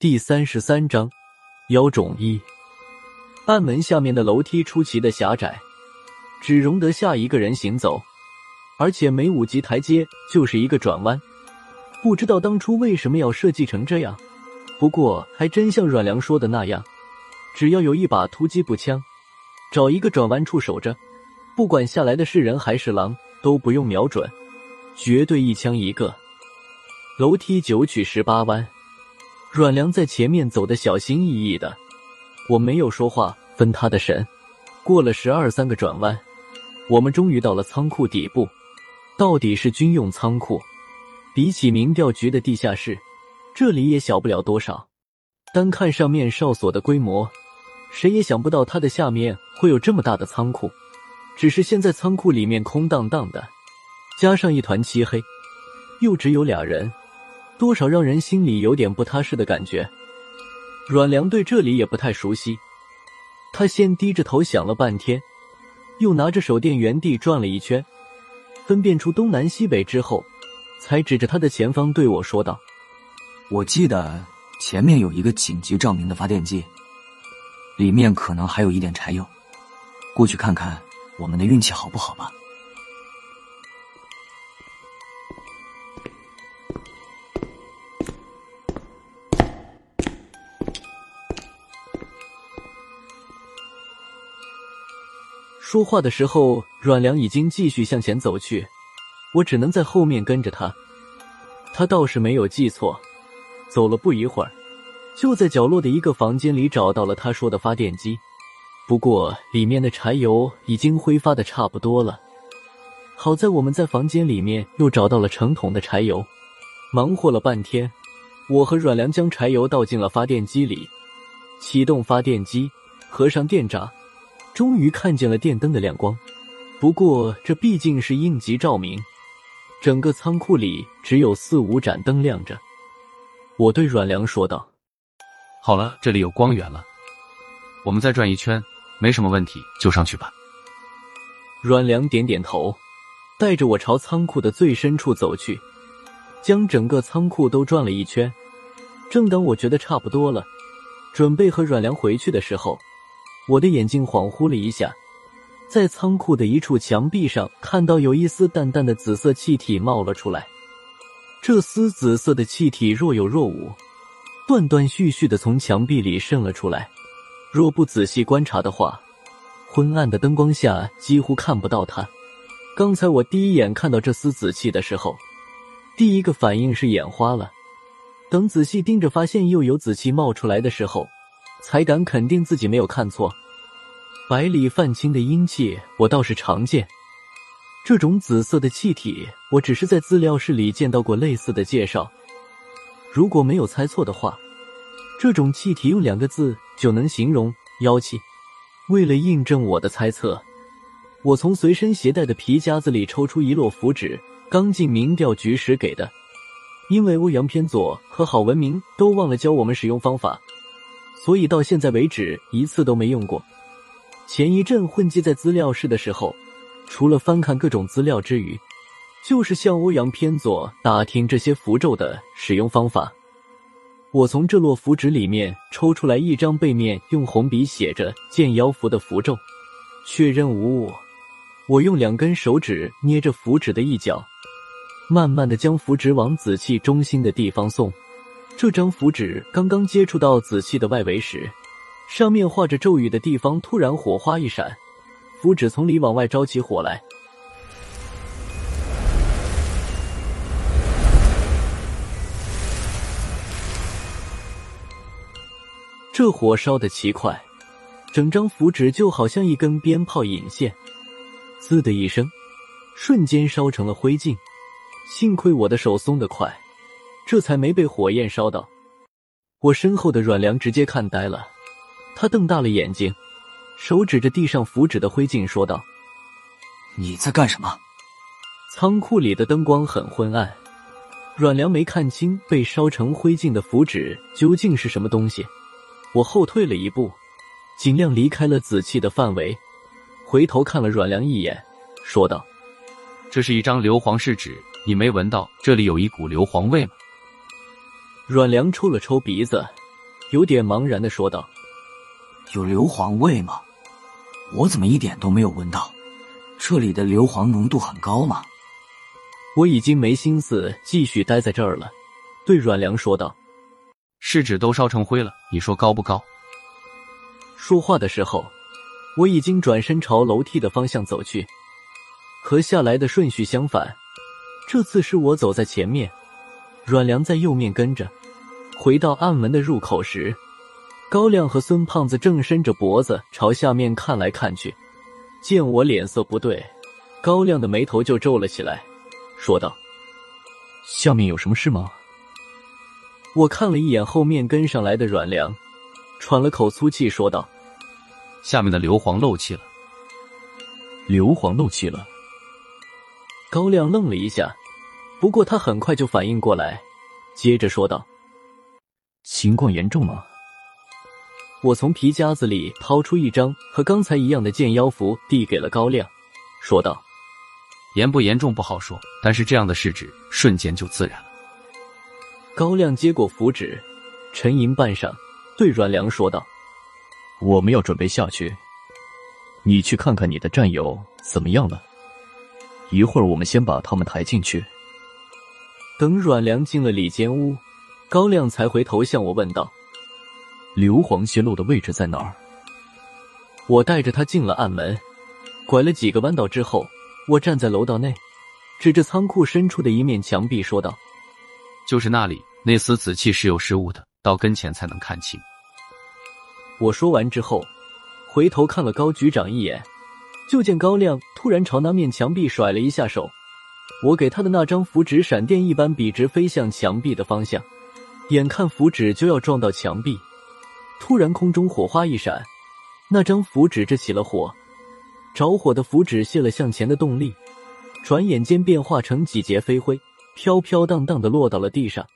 第三十三章，妖种一。暗门下面的楼梯出奇的狭窄，只容得下一个人行走，而且每五级台阶就是一个转弯。不知道当初为什么要设计成这样，不过还真像阮良说的那样，只要有一把突击步枪，找一个转弯处守着，不管下来的是人还是狼，都不用瞄准，绝对一枪一个。楼梯九曲十八弯。阮良在前面走的小心翼翼的，我没有说话，分他的神。过了十二三个转弯，我们终于到了仓库底部。到底是军用仓库，比起民调局的地下室，这里也小不了多少。单看上面哨所的规模，谁也想不到它的下面会有这么大的仓库。只是现在仓库里面空荡荡的，加上一团漆黑，又只有俩人。多少让人心里有点不踏实的感觉。阮良对这里也不太熟悉，他先低着头想了半天，又拿着手电原地转了一圈，分辨出东南西北之后，才指着他的前方对我说道：“我记得前面有一个紧急照明的发电机，里面可能还有一点柴油，过去看看我们的运气好不好吧。”说话的时候，阮良已经继续向前走去，我只能在后面跟着他。他倒是没有记错，走了不一会儿，就在角落的一个房间里找到了他说的发电机。不过里面的柴油已经挥发的差不多了。好在我们在房间里面又找到了成桶的柴油。忙活了半天，我和阮良将柴油倒进了发电机里，启动发电机，合上电闸。终于看见了电灯的亮光，不过这毕竟是应急照明，整个仓库里只有四五盏灯亮着。我对阮良说道：“好了，这里有光源了，我们再转一圈，没什么问题，就上去吧。”阮良点点头，带着我朝仓库的最深处走去，将整个仓库都转了一圈。正当我觉得差不多了，准备和阮良回去的时候。我的眼睛恍惚了一下，在仓库的一处墙壁上看到有一丝淡淡的紫色气体冒了出来。这丝紫色的气体若有若无，断断续续的从墙壁里渗了出来。若不仔细观察的话，昏暗的灯光下几乎看不到它。刚才我第一眼看到这丝紫气的时候，第一个反应是眼花了。等仔细盯着，发现又有紫气冒出来的时候。才敢肯定自己没有看错，百里泛青的阴气，我倒是常见。这种紫色的气体，我只是在资料室里见到过类似的介绍。如果没有猜错的话，这种气体用两个字就能形容妖气。为了印证我的猜测，我从随身携带的皮夹子里抽出一摞符纸，刚进民调局时给的。因为欧阳偏左和郝文明都忘了教我们使用方法。所以到现在为止一次都没用过。前一阵混迹在资料室的时候，除了翻看各种资料之余，就是向欧阳偏左打听这些符咒的使用方法。我从这摞符纸里面抽出来一张，背面用红笔写着“见妖符”的符咒，确认无误。我用两根手指捏着符纸的一角，慢慢的将符纸往紫气中心的地方送。这张符纸刚刚接触到紫气的外围时，上面画着咒语的地方突然火花一闪，符纸从里往外招起火来。这火烧的奇快，整张符纸就好像一根鞭炮引线，滋的一声，瞬间烧成了灰烬。幸亏我的手松得快。这才没被火焰烧到。我身后的阮良直接看呆了，他瞪大了眼睛，手指着地上符纸的灰烬说道：“你在干什么？”仓库里的灯光很昏暗，阮良没看清被烧成灰烬的符纸究竟是什么东西。我后退了一步，尽量离开了紫气的范围，回头看了阮良一眼，说道：“这是一张硫磺试纸，你没闻到这里有一股硫磺味吗？”阮良抽了抽鼻子，有点茫然的说道：“有硫磺味吗？我怎么一点都没有闻到？这里的硫磺浓度很高吗？”我已经没心思继续待在这儿了，对阮良说道：“试纸都烧成灰了，你说高不高？”说话的时候，我已经转身朝楼梯的方向走去，和下来的顺序相反。这次是我走在前面，阮良在右面跟着。回到暗门的入口时，高亮和孙胖子正伸着脖子朝下面看来看去。见我脸色不对，高亮的眉头就皱了起来。说道：“下面有什么事吗？”我看了一眼后面跟上来的阮良，喘了口粗气，说道：“下面的硫磺漏气了。”硫磺漏气了。高亮愣了一下，不过他很快就反应过来，接着说道：“情况严重吗？”我从皮夹子里掏出一张和刚才一样的剑妖符，递给了高亮，说道。严不严重不好说，但是这样的试纸瞬间就自然了。高亮接过符纸，沉吟半晌，对阮良说道：“我们要准备下去，你去看看你的战友怎么样了。一会儿我们先把他们抬进去。”等阮良进了里间屋，高亮才回头向我问道：“硫磺泄漏的位置在哪儿？”我带着他进了暗门，拐了几个弯道之后。我站在楼道内，指着仓库深处的一面墙壁说道：“就是那里，那丝紫气是有失误的，到跟前才能看清。”我说完之后，回头看了高局长一眼，就见高亮突然朝那面墙壁甩了一下手，我给他的那张符纸闪电一般笔直飞向墙壁的方向，眼看符纸就要撞到墙壁，突然空中火花一闪，那张符纸着起了火。着火的符纸泄了向前的动力，转眼间变化成几节飞灰，飘飘荡荡的落到了地上。